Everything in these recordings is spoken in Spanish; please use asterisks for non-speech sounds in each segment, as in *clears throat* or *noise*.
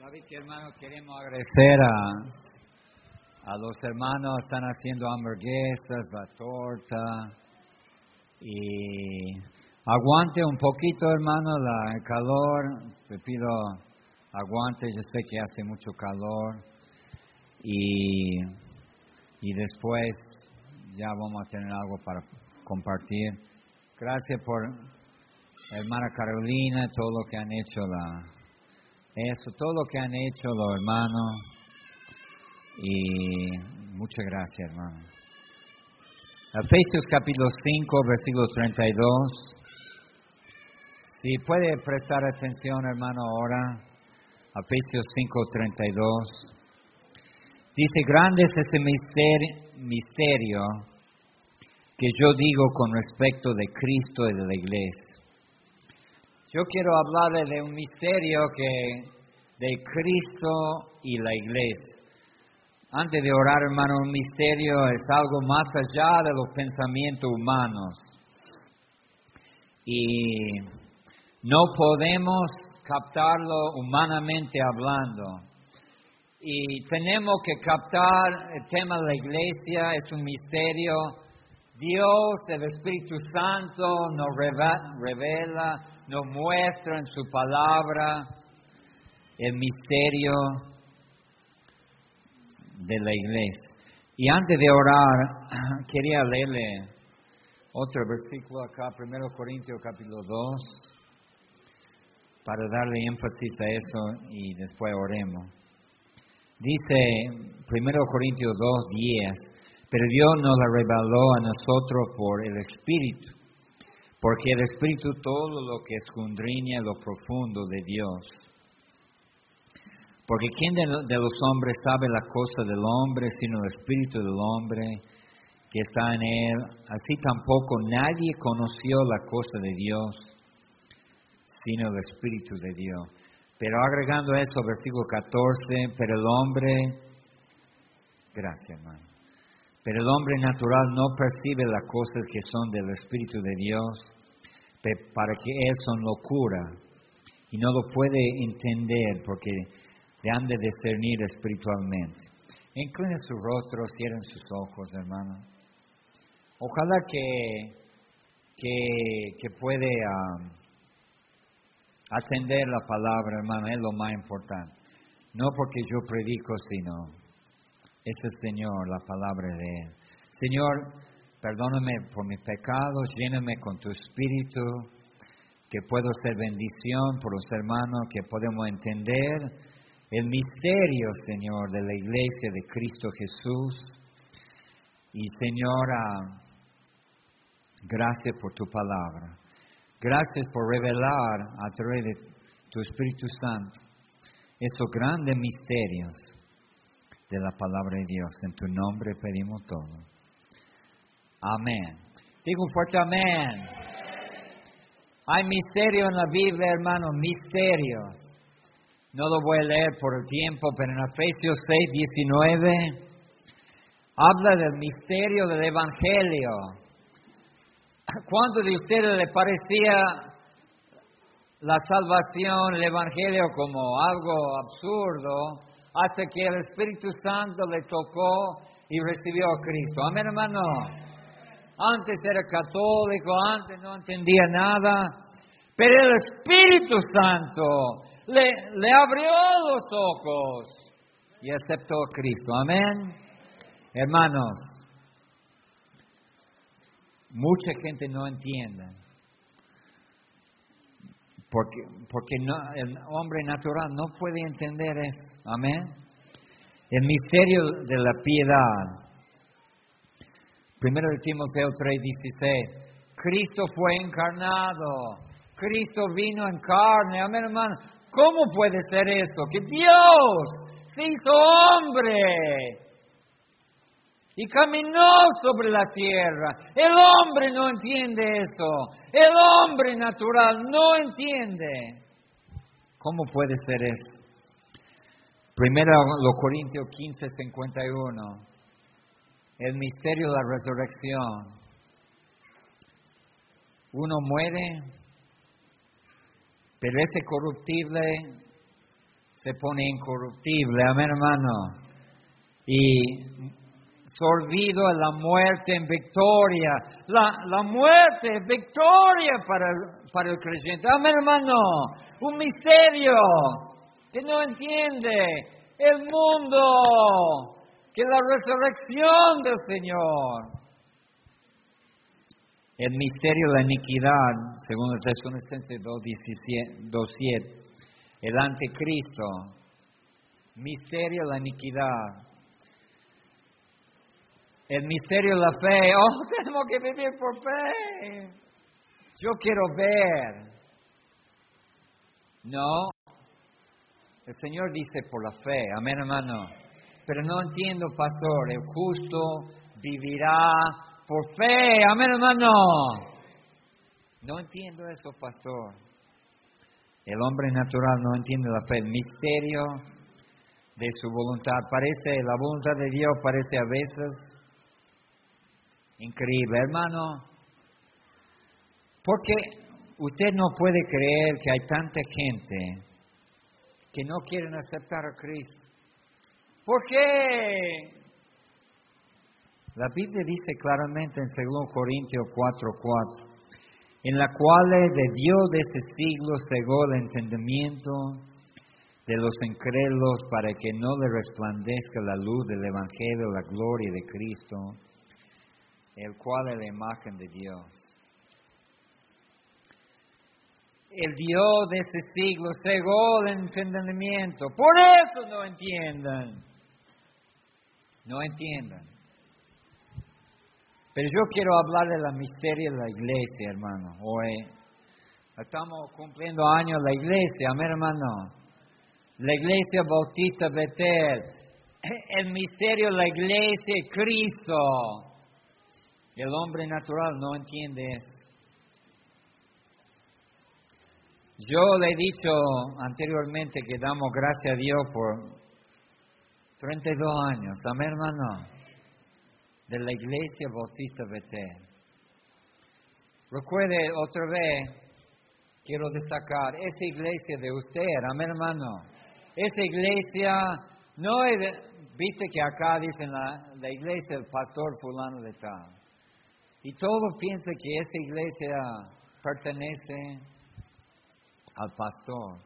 Sabes que hermano, queremos agradecer a, a los hermanos, están haciendo hamburguesas, la torta y aguante un poquito hermano la, el calor, te pido aguante, yo sé que hace mucho calor y, y después ya vamos a tener algo para compartir. Gracias por hermana Carolina, todo lo que han hecho la, eso, todo lo que han hecho los hermanos. Y muchas gracias, hermano. Efesios capítulo 5, versículo 32. Si puede prestar atención, hermano, ahora. Efesios 5, 32. Dice, grande es misterio, misterio que yo digo con respecto de Cristo y de la iglesia. Yo quiero hablarle de un misterio que de Cristo y la iglesia. Antes de orar, hermano, un misterio es algo más allá de los pensamientos humanos. Y no podemos captarlo humanamente hablando. Y tenemos que captar el tema de la iglesia, es un misterio. Dios, el Espíritu Santo, nos revela nos muestra en su palabra el misterio de la iglesia. Y antes de orar, *clears throat* quería leerle otro versículo acá, 1 Corintios capítulo 2, para darle énfasis a eso y después oremos. Dice 1 Corintios 2, 10, pero Dios nos la reveló a nosotros por el Espíritu porque el Espíritu todo lo que escudriña lo profundo de Dios. Porque ¿quién de, los hombres sabe la cosa del hombre sino el Espíritu del hombre que está en él? Así tampoco nadie conoció la cosa de Dios sino el Espíritu de Dios. Pero agregando eso, versículo 14, pero el hombre, gracias hermano, pero el hombre natural no percibe las cosas que son del Espíritu de Dios, para que él son locura y no lo puede entender porque le han de discernir espiritualmente. Incline su rostro, cierren sus ojos, hermano. Ojalá que, que, que puede atender la palabra, hermano, es lo más importante. No porque yo predico, sino es el Señor, la palabra de Él. Señor, Perdóname por mis pecados, lléname con tu espíritu, que puedo ser bendición por los hermanos, que podemos entender el misterio, Señor, de la iglesia de Cristo Jesús. Y Señora, gracias por tu palabra. Gracias por revelar a través de tu Espíritu Santo esos grandes misterios de la palabra de Dios. En tu nombre pedimos todo. Amén. Digo un fuerte amén. Hay misterio en la Biblia, hermano, misterios. No lo voy a leer por el tiempo, pero en Efesios 6, 19 habla del misterio del Evangelio. ¿Cuántos de ustedes le parecía la salvación, el Evangelio como algo absurdo, hasta que el Espíritu Santo le tocó y recibió a Cristo? Amén, hermano. Antes era católico, antes no entendía nada, pero el Espíritu Santo le, le abrió los ojos y aceptó a Cristo. Amén. Hermanos, mucha gente no entiende. Porque, porque no, el hombre natural no puede entender eso. Amén. El misterio de la piedad Primero de Timoteo 3:16. Cristo fue encarnado. Cristo vino en carne. Amén, hermano. ¿Cómo puede ser esto? Que Dios se hizo hombre y caminó sobre la tierra. El hombre no entiende eso. El hombre natural no entiende. ¿Cómo puede ser eso? Primero los Corintios 15, 51 el misterio de la resurrección. Uno muere, pero ese corruptible se pone incorruptible, amén hermano. Y olvido la muerte en victoria. La, la muerte es victoria para para el creyente. Amén, hermano. Un misterio que no entiende el mundo, que la resurrección del Señor. El misterio de la iniquidad, según el Tesalonicenses 2.7, el anticristo, misterio de la iniquidad el misterio de la fe. Oh, *laughs* tenemos que vivir por fe. Yo quiero ver. No. El Señor dice por la fe. Amén, hermano. Pero no entiendo, pastor. El justo vivirá por fe. Amén, hermano. No entiendo eso, pastor. El hombre natural no entiende la fe. El misterio de su voluntad. Parece, la voluntad de Dios parece a veces Increíble, hermano. Porque usted no puede creer que hay tanta gente que no quieren aceptar a Cristo. ¿Por qué? La Biblia dice claramente en 2 Corintios 4:4, en la cual de Dios de ese siglo cegó el entendimiento de los incrédulos para que no le resplandezca la luz del Evangelio, la gloria de Cristo el cual es la imagen de Dios. El Dios de ese siglo cegó el entendimiento. Por eso no entiendan. No entiendan. Pero yo quiero hablar de la misterio de la iglesia, hermano. Hoy estamos cumpliendo años la iglesia, amén, hermano. La iglesia bautista Betel. *clears throat* El misterio de la iglesia, Cristo. El hombre natural no entiende. Yo le he dicho anteriormente que damos gracias a Dios por 32 años, amén hermano, de la iglesia bautista Betel. Recuerde otra vez, quiero destacar, esa iglesia de usted, amén hermano, esa iglesia no es, viste que acá dicen la, la iglesia del pastor fulano de tal. Y todo piensa que esa iglesia pertenece al pastor.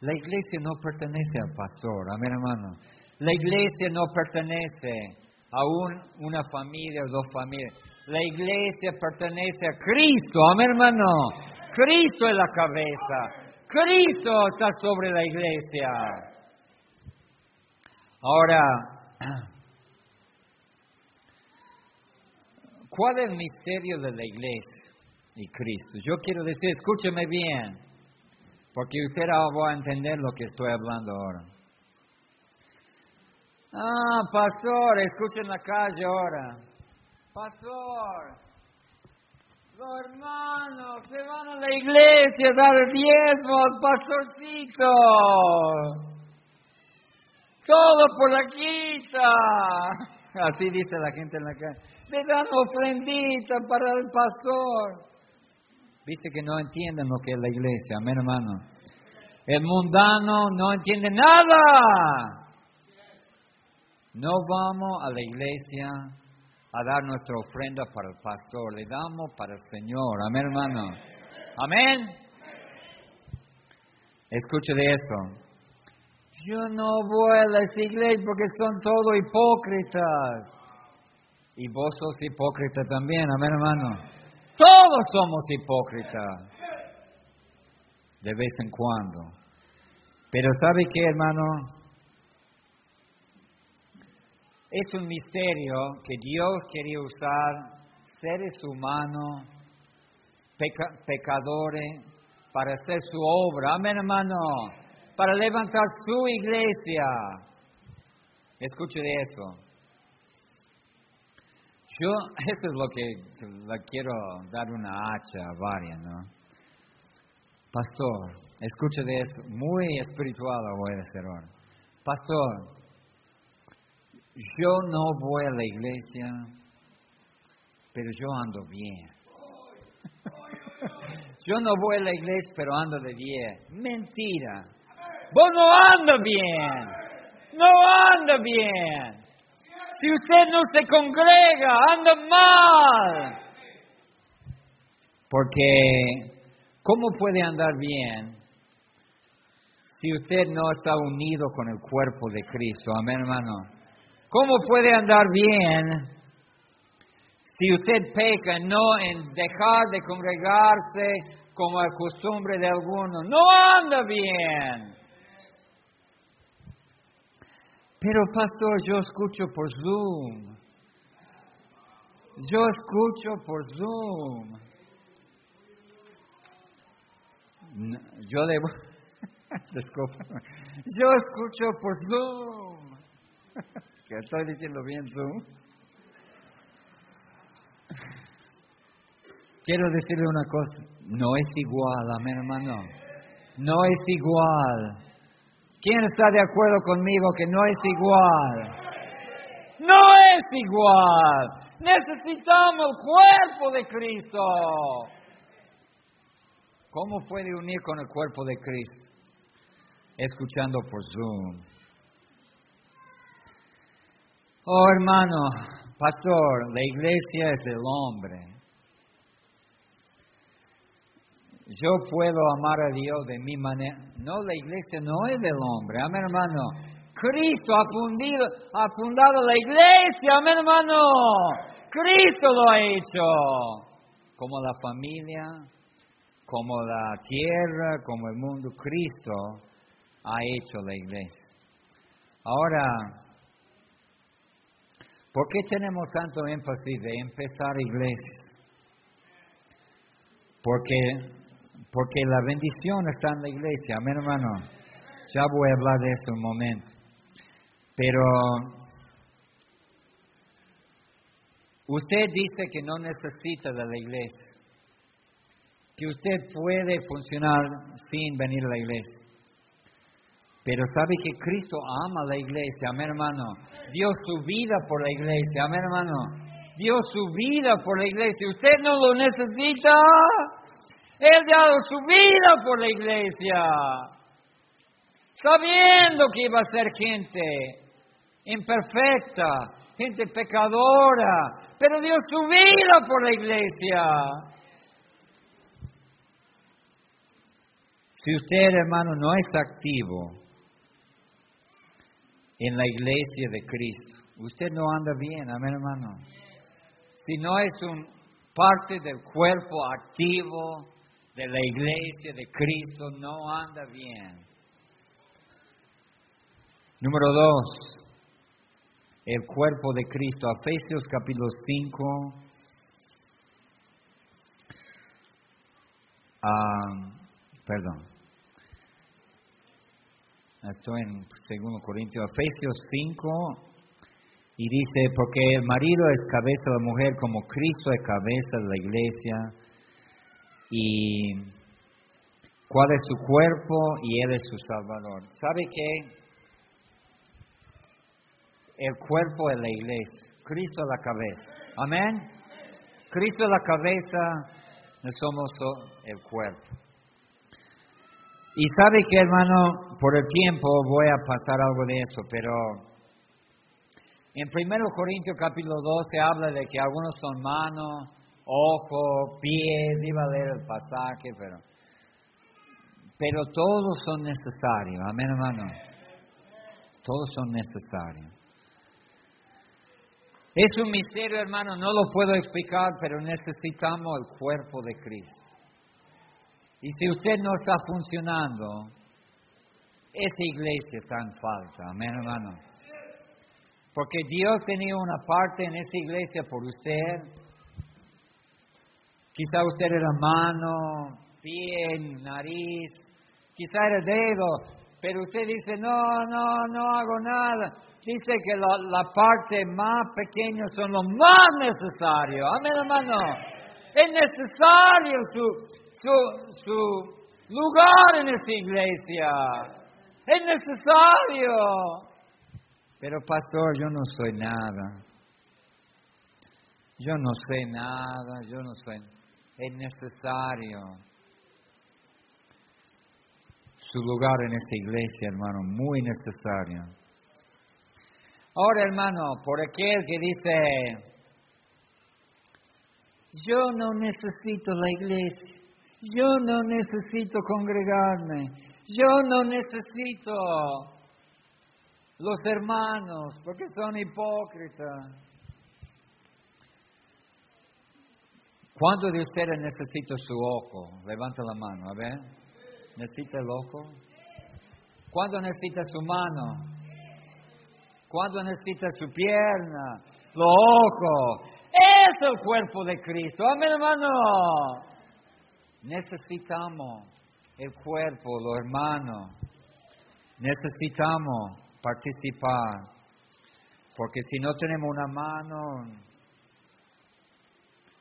La iglesia no pertenece al pastor, amén hermano. La iglesia no pertenece a una familia o dos familias. La iglesia pertenece a Cristo, amén hermano. Cristo es la cabeza. Cristo está sobre la iglesia. Ahora, *clears throat* ¿Cuál es el misterio de la iglesia y Cristo? Yo quiero decir, escúcheme bien, porque usted va a entender lo que estoy hablando ahora. Ah, pastor, escuchen la calle ahora. Pastor, los hermanos se van a la iglesia a dar el diezmo al pastorcito. Todo por la quita. Así dice la gente en la calle le dan ofrendita para el pastor. Viste que no entienden lo que es la iglesia, amén hermano. El mundano no entiende nada. No vamos a la iglesia a dar nuestra ofrenda para el pastor, le damos para el Señor, amén hermano. Amén. Escuche de eso. Yo no voy a las iglesias porque son todos hipócritas. Y vos sos hipócrita también, amén hermano. Todos somos hipócritas. De vez en cuando. Pero ¿sabe qué, hermano? Es un misterio que Dios quería usar seres humanos, pecadores, para hacer su obra. Amén, hermano. Para levantar su iglesia. Escuche de eso. Yo, *laughs* esto es lo que la quiero dar una hacha a varias, ¿no? Pastor, escucha de esto, muy espiritual voy a decir ahora. Pastor, yo no voy a la iglesia, pero yo ando bien. yo no voy a la iglesia, pero ando de bien. Mentira. Vos no anda bien. No anda bien. Si usted no se congrega, anda mal. Porque, ¿cómo puede andar bien si usted no está unido con el cuerpo de Cristo? Amén, hermano. ¿Cómo puede andar bien si usted peca no en dejar de congregarse como la costumbre de algunos? No anda bien. Pero pastor, yo escucho por Zoom. Yo escucho por Zoom. yo debo... *laughs* Yo escucho por Zoom. *laughs* estoy diciendo bien Zoom. Quiero decirle una cosa, no es igual, amén hermano. No es igual. ¿Quién está de acuerdo conmigo que no es igual? No es igual. Necesitamos el cuerpo de Cristo. ¿Cómo puede unir con el cuerpo de Cristo? Escuchando por Zoom. Oh hermano, pastor, la iglesia es del hombre. Yo puedo amar a Dios de mi manera. No, la iglesia no es del hombre. Amén, hermano. Cristo ha, fundido, ha fundado la iglesia. Amén, hermano. Cristo lo ha hecho. Como la familia, como la tierra, como el mundo. Cristo ha hecho la iglesia. Ahora, ¿por qué tenemos tanto énfasis de empezar iglesias? Porque porque la bendición está en la iglesia, amén hermano. Ya voy a hablar de eso un momento. Pero usted dice que no necesita de la iglesia, que usted puede funcionar sin venir a la iglesia. Pero sabe que Cristo ama la iglesia, amén hermano. Dio su vida por la iglesia, amén hermano. Dio su vida por la iglesia. Usted no lo necesita. Él dado su vida por la iglesia, sabiendo que iba a ser gente imperfecta, gente pecadora, pero dio su vida por la iglesia. Si usted, hermano, no es activo en la iglesia de Cristo, usted no anda bien, amén, hermano. Si no es un parte del cuerpo activo, de la iglesia de Cristo no anda bien. Número dos, el cuerpo de Cristo. Efesios capítulo 5. Ah, perdón. Estoy en 2 Corintios, Efesios 5, y dice, porque el marido es cabeza de la mujer como Cristo es cabeza de la iglesia y cuál es su cuerpo y Él es su Salvador. ¿Sabe qué? El cuerpo es la iglesia, Cristo es la cabeza. Amén. Cristo es la cabeza, no somos el cuerpo. Y sabe que hermano, por el tiempo voy a pasar algo de eso, pero en 1 Corintios capítulo 12 habla de que algunos son manos, ojo, pies, iba a leer el pasaje, pero, pero todos son necesarios, amén hermano, todos son necesarios. Es un misterio, hermano, no lo puedo explicar, pero necesitamos el cuerpo de Cristo. Y si usted no está funcionando, esa iglesia está en falta, amén hermano. Porque Dios tenía una parte en esa iglesia por usted, Quizá usted era mano, pie, nariz, quizá era dedo, pero usted dice, no, no, no hago nada. Dice que la, parte más pequeña son lo más necesario. Amén, hermano. Es necesario su, su, su lugar en esa iglesia. Es necesario. Pero pastor, yo no soy nada. Yo no sé nada, yo no soy es necesario. su lugar en esta iglesia, hermano, muy necesario. Ahora, hermano, por aquel que dice, yo no necesito la iglesia, yo no necesito congregarme, yo no necesito los hermanos porque son hipócritas. ¿Cuántos de ustedes necesita su ojo? Levanta la mano, a ver. ¿Necesita el ojo? ¿Cuándo necesita su mano? ¿Cuándo necesita su pierna? Los ojos. Es el cuerpo de Cristo. Amén, hermano. Necesitamos el cuerpo, los hermanos. Necesitamos participar. Porque si no tenemos una mano,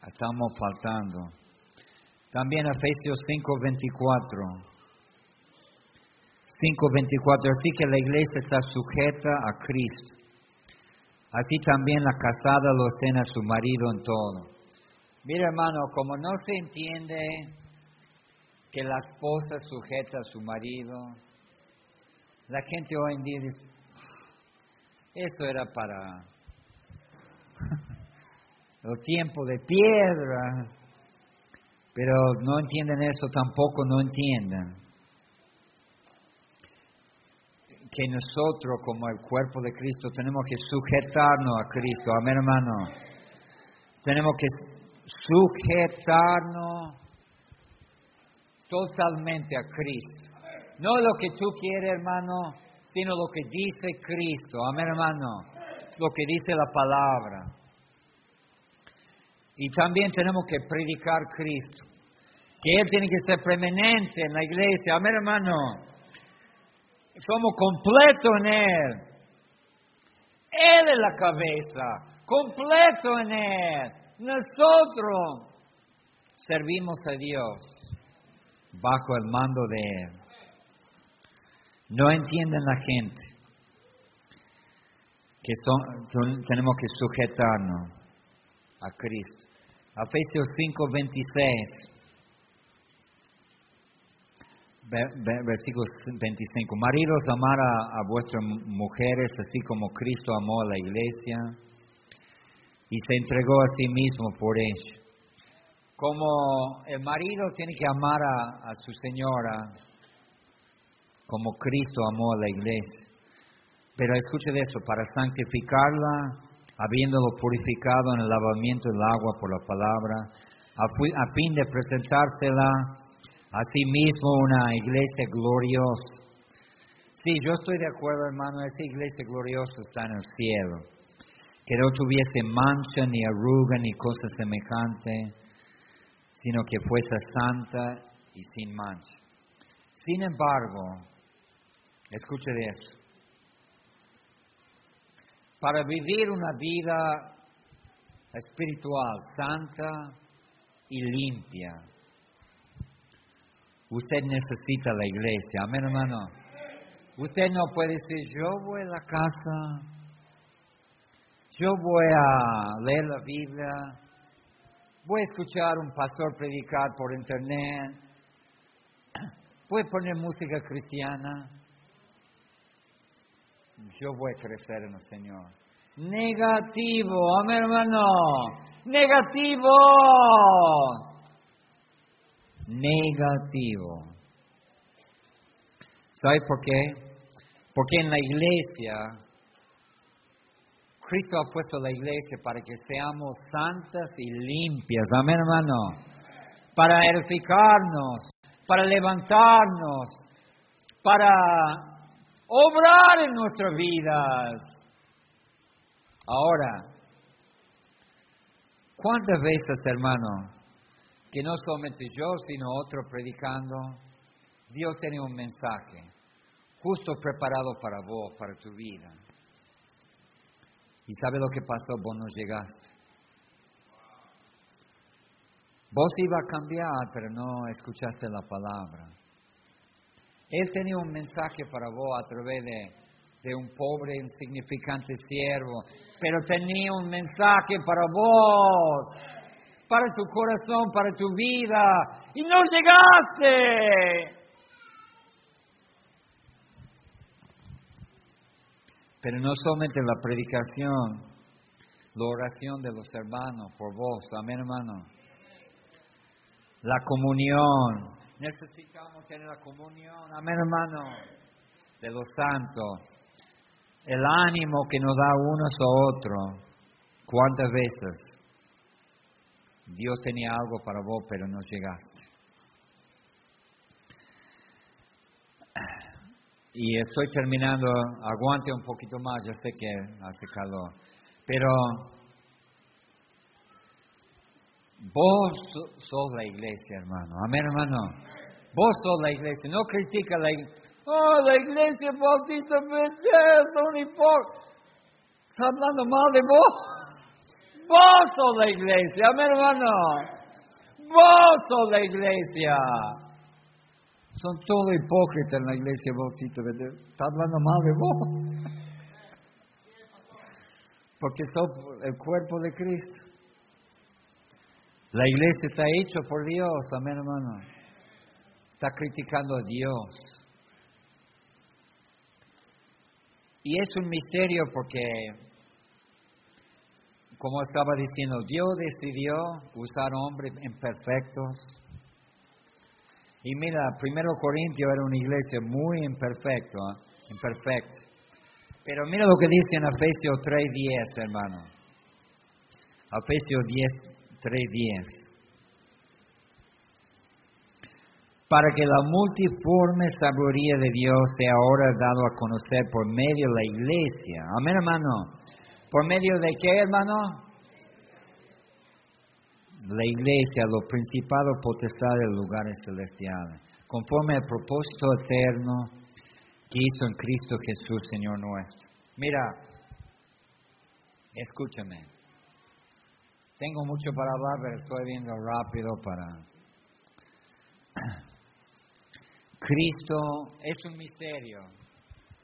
estamos faltando. También Efesios 5:24. 5:24. Así que la iglesia está sujeta a Cristo. Así también la casada lo estén a su marido en todo. Mira hermano, como no se entiende que la esposa sujeta a su marido, la gente hoy en día dice, eso era para *laughs* el tiempo de piedra, pero no entienden eso tampoco, no entienden que nosotros como el cuerpo de Cristo tenemos que sujetarnos a Cristo, amén hermano. Tenemos que sujetarnos totalmente a Cristo. No lo que tú quieres, hermano, sino lo que dice Cristo. Amén, hermano. Lo que dice la palabra. Y también tenemos que predicar Cristo. Que Él tiene que ser preeminente en la iglesia. Amén, hermano. Somos completos en Él. Él es la cabeza. Completo en Él. Nosotros servimos a Dios bajo el mando de Él. No entienden la gente que son, tenemos que sujetarnos a Cristo. Efesios 5, 26. Versículo 25. Maridos, amar a, a vuestras mujeres así como Cristo amó a la iglesia y se entregó a sí mismo por ella. Como el marido tiene que amar a, su señora, como Cristo amó a la iglesia. Pero escuche de eso, para santificarla, habiéndolo purificado en el lavamiento del agua por la palabra, a, fin de presentársela a sí mismo una iglesia gloriosa. Sí, yo estoy de acuerdo, hermano, esa iglesia gloriosa está en el cielo, que no tuviese mancha, ni arruga, ni cosa semejante, sino que fuese santa y sin mancha. Sin embargo, Escuche de eso. Para vivir una vida espiritual, santa y limpia, usted necesita la iglesia. Amén, hermano. Usted no puede decir, yo voy a la casa, yo voy a leer la Biblia, a escuchar un pastor predicar por internet, *clears throat* a poner música cristiana yo voy a crecer en el Señor. Negativo, amén hermano. Negativo. Negativo. ¿Sabe por qué? Porque en la iglesia, Cristo ha puesto la iglesia para que seamos santas y limpias. Amén hermano. Para edificarnos, para levantarnos, para obrar en nuestras vidas. Ahora, ¿cuántas veces, hermano, que no solamente yo, sino otro predicando, Dios tiene un mensaje justo preparado para vos, para tu vida? ¿Y sabe lo que pasó? Vos no llegaste. Vos iba a cambiar, pero no escuchaste la palabra. Él tenía un mensaje para vos a través de, un pobre, insignificante siervo, pero tenía un mensaje para vos, para tu corazón, para tu vida, y no llegaste. Pero no solamente la predicación, la oración de los hermanos por vos, amén hermano. La comunión, necesitamos tener la comunión, amén hermano, de los santos. El ánimo que nos da unos a otros. ¿Cuántas veces Dios tenía algo para vos, pero no llegaste? Y estoy terminando, aguante un poquito más, ya sé que hace calor. Pero vos sos la iglesia, hermano. Amén, hermano. Vos sos la iglesia. No critica la iglesia. Oh, la iglesia bautista son hipócritas. Está hablando mal de vos. Vos sos la iglesia. Amén, hermano. Vos sos la iglesia. Son todos hipócritas en la iglesia bautista. Está hablando mal de vos. Porque sos el cuerpo de Cristo. La iglesia está hecha por Dios, amén hermano. Está criticando a Dios. Y es un misterio porque, como estaba diciendo, Dios decidió usar hombres imperfectos y mira, primero Corintio era una iglesia muy imperfecta, imperfecta. Pero mira lo que dice en Efesios 3.10, hermano. Efesios 3.10. Para que la multiforme sabiduría de Dios sea ahora dado a conocer por medio de la iglesia. Amén, hermano. ¿Por medio de qué, hermano? La iglesia, los principados potestades de lugares celestiales, conforme al propósito eterno que hizo en Cristo Jesús, Señor nuestro. Mira, escúchame. Tengo mucho para hablar, pero estoy viendo rápido para... *clears throat* Cristo es un misterio,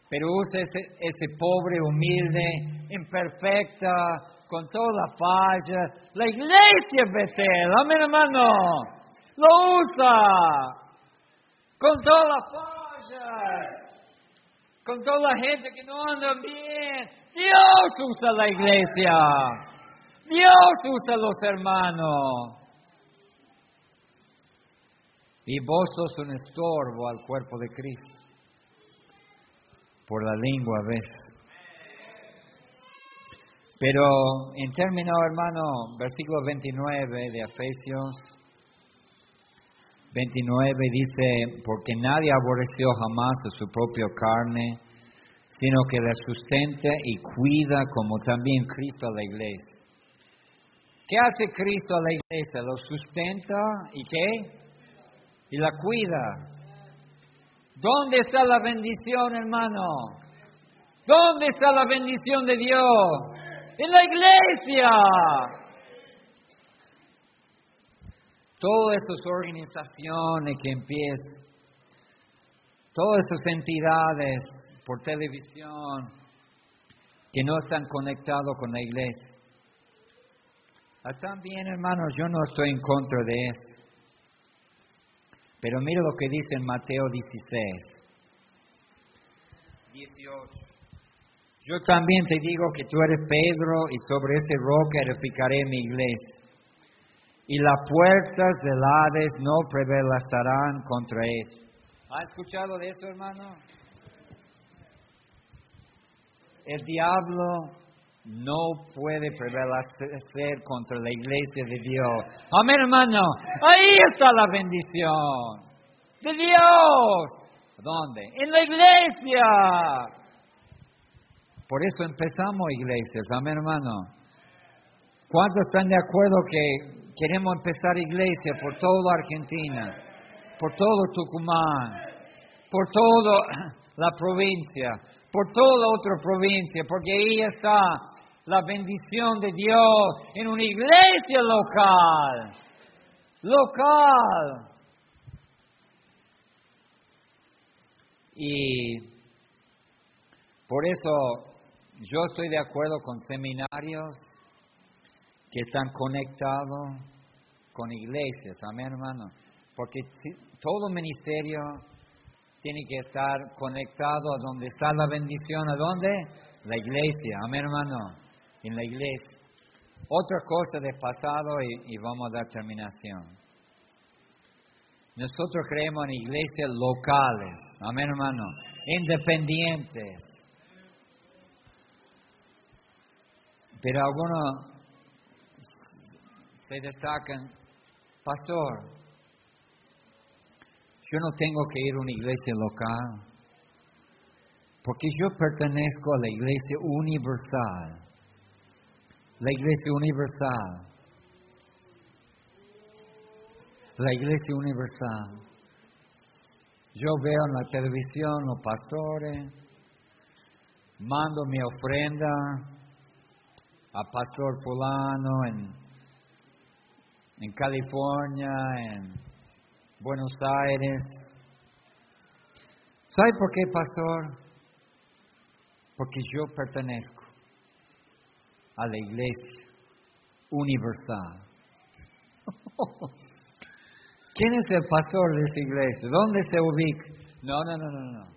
pero usa ese, ese pobre, humilde, imperfecta, con toda la falla. La iglesia Betel, amén hermano, lo usa con todas las fallas, con toda la gente que no anda bien. Dios usa la iglesia, Dios usa los hermanos. Y vos sos un estorbo al cuerpo de Cristo. Por la lengua a. Pero en términos, hermano, versículo 29 de Efesios 29 dice, porque nadie aborreció jamás a su propia carne, sino que la sustenta y cuida como también Cristo a la iglesia. ¿Qué hace Cristo a la iglesia? Lo sustenta y qué? Y la cuida. ¿Dónde está la bendición, hermano? ¿Dónde está la bendición de Dios? En la iglesia. Todas esas organizaciones que empiezan, todas esas entidades por televisión que no están conectados con la iglesia. También, hermanos, yo no estoy en contra de eso. Pero mira lo que dice en Mateo 16, 18. Yo también te digo que tú eres Pedro y sobre ese roca edificaré mi iglesia. Y las puertas del Hades no prevalecerán contra él. ¿Ha escuchado de eso, hermano? El diablo no puede prevalecer contra la iglesia de Dios. Amén, hermano. Ahí está la bendición de Dios. ¿Dónde? En la iglesia. Por eso empezamos iglesias, amén hermano. ¿Cuántos están de acuerdo que queremos empezar iglesias por toda Argentina, por todo Tucumán, por toda *clears throat* la provincia, por toda otra provincia? Porque ahí está la bendición de Dios en una iglesia local. Local. Y por eso yo estoy de acuerdo con seminarios que están conectados con iglesias, amén hermano, porque todo ministerio tiene que estar conectado a donde está la bendición, ¿a dónde? La iglesia, amén hermano, en la iglesia. Otra cosa de pasado y, y vamos a dar terminación. Nosotros creemos en iglesias locales, amén hermano, independientes. Pero algunos se destacan, pastor, yo no tengo que ir a una iglesia local, porque yo pertenezco a la iglesia universal. La iglesia universal. La iglesia universal. Yo veo en la televisión los pastores, mando mi ofrenda a pastor fulano en, en California, en Buenos Aires. ¿Sabe por qué, pastor? Porque yo pertenezco a la iglesia universal. *laughs* ¿Quién es el pastor de esta iglesia? ¿Dónde se ubica? No, no, no, no, no.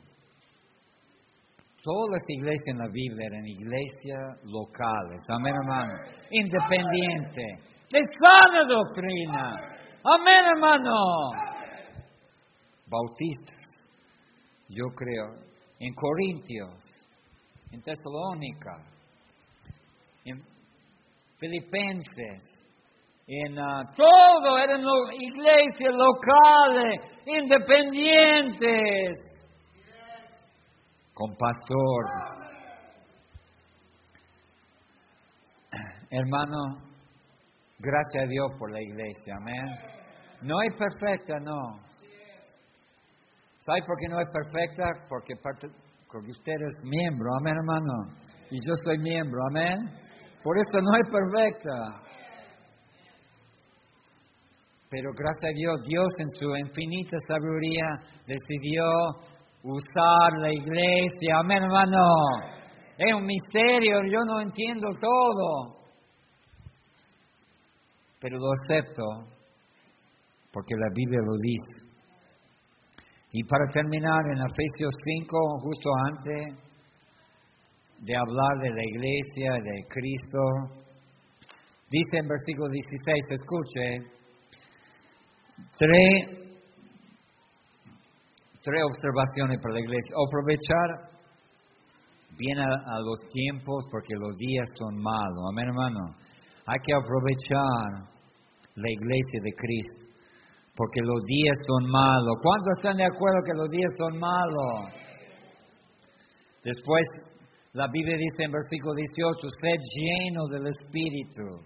Todas las iglesias en la Biblia eran iglesias locales, amén hermano, independiente, de sana doctrina, amén hermano. Bautistas, yo creo, en Corintios, en Tesalónica, en Filipenses, en uh, todo eran iglesias locales, independientes, con pastor. Hermano, gracias a Dios por la iglesia, amén. No es perfecta, no. ¿Sabe por qué no es perfecta? Porque, porque usted es miembro, amén, hermano. Y yo soy miembro, amén. Por eso no es perfecta. Pero gracias a Dios, Dios en su infinita sabiduría decidió usar la iglesia. Amén, hermano. Es un misterio, yo no entiendo todo. Pero lo acepto porque la Biblia lo dice. Y para terminar, en Efesios 5, justo antes de hablar de la iglesia, de Cristo, dice en versículo 16, escuche, tres, tres observaciones para la iglesia. Aprovechar bien a, a, los tiempos porque los días son malos. Amén, hermano. Hay que aprovechar la iglesia de Cristo porque los días son malos. ¿Cuántos están de acuerdo que los días son malos? Después, la Biblia dice en versículo 18, sed llenos del Espíritu.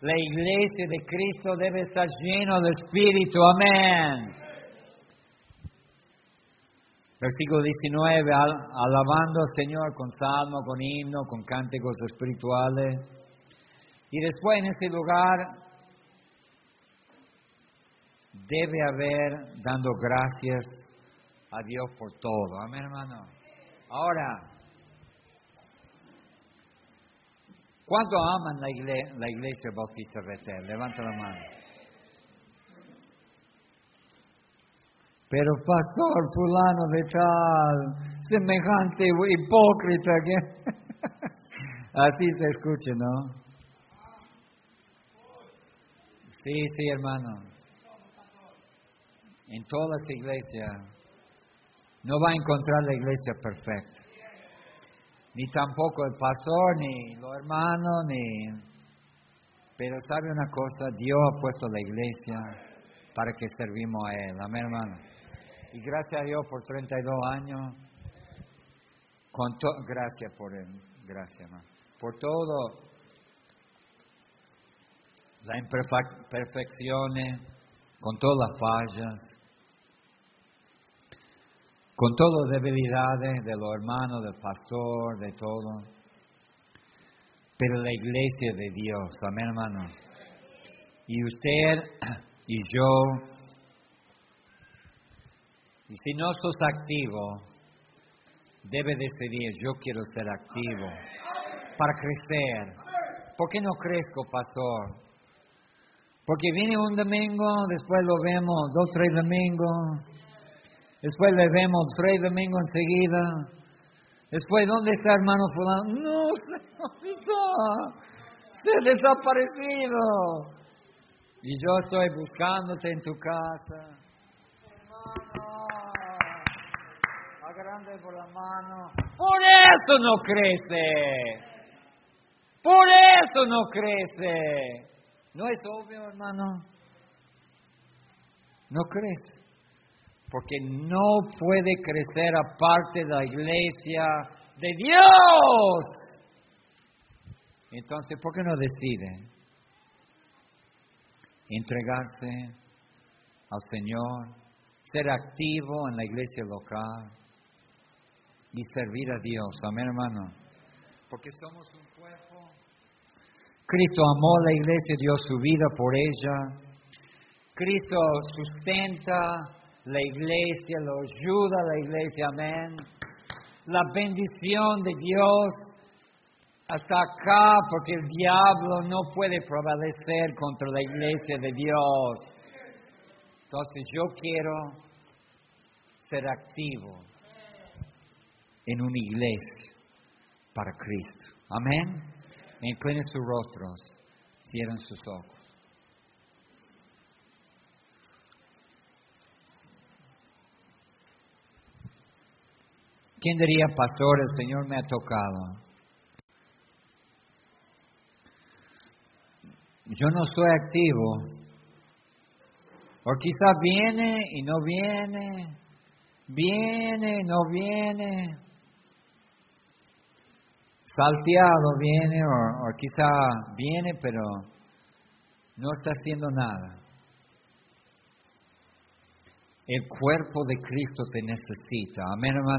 La iglesia de Cristo debe estar lleno del Espíritu. Amén. Versículo 19, alabando al Señor con salmo, con himno, con cánticos espirituales. Y después en este lugar debe haber dando gracias a Dios por todo. Amén, hermano. Ahora, ¿cuánto aman la iglesia, la iglesia Bautista Betel? Levanta la mano. Pero pastor fulano de tal, semejante hipócrita que... *laughs* Así se escucha, ¿no? Sí, sí, hermano en todas las iglesias, no va a encontrar la iglesia perfecta. Ni tampoco el pastor, ni los hermanos, ni... Pero sabe una cosa, Dios ha puesto la iglesia para que servimos a Él. Amén, hermano. Y gracias a Dios por 32 años. Con gracias por Él. Gracias, hermano. Por todo las imperfecciones, con todas las fallas, con todas las debilidades de los hermanos, del pastor, de todo. Pero la iglesia de Dios, amén hermano. Y usted *clears throat* y yo, y si no sos activo, debe decidir, yo quiero ser activo para crecer. ¿Por qué no crezco, pastor? Porque viene un domingo, después lo vemos dos, tres domingos, Después le vemos tres domingos enseguida. Después, ¿dónde está hermano fulano? No está. Se ha desaparecido. Y yo estoy buscándote en tu casa. Hermano, grande por la mano. Por eso no crece. Por eso no crece. ¿No es obvio, hermano? No crece porque no puede crecer aparte de la iglesia de Dios. Entonces, ¿por qué no decide entregarse al Señor, ser activo en la iglesia local y servir a Dios? Amén, hermano. Porque somos un cuerpo. Cristo amó la iglesia, dio su vida por ella. Cristo sustenta la iglesia, lo ayuda la iglesia, amén. La bendición de Dios hasta acá, porque el diablo no puede prevalecer contra la iglesia de Dios. Entonces yo quiero ser activo en una iglesia para Cristo. Amén. Inclinen sus rostros, cierren sus ojos. ¿Quién diría, pastor, el Señor me ha tocado? Yo no soy activo. O quizá viene y no viene, viene y no viene, salteado viene, o, quizá viene pero no está haciendo nada. El cuerpo de Cristo te necesita. Amén, hermano.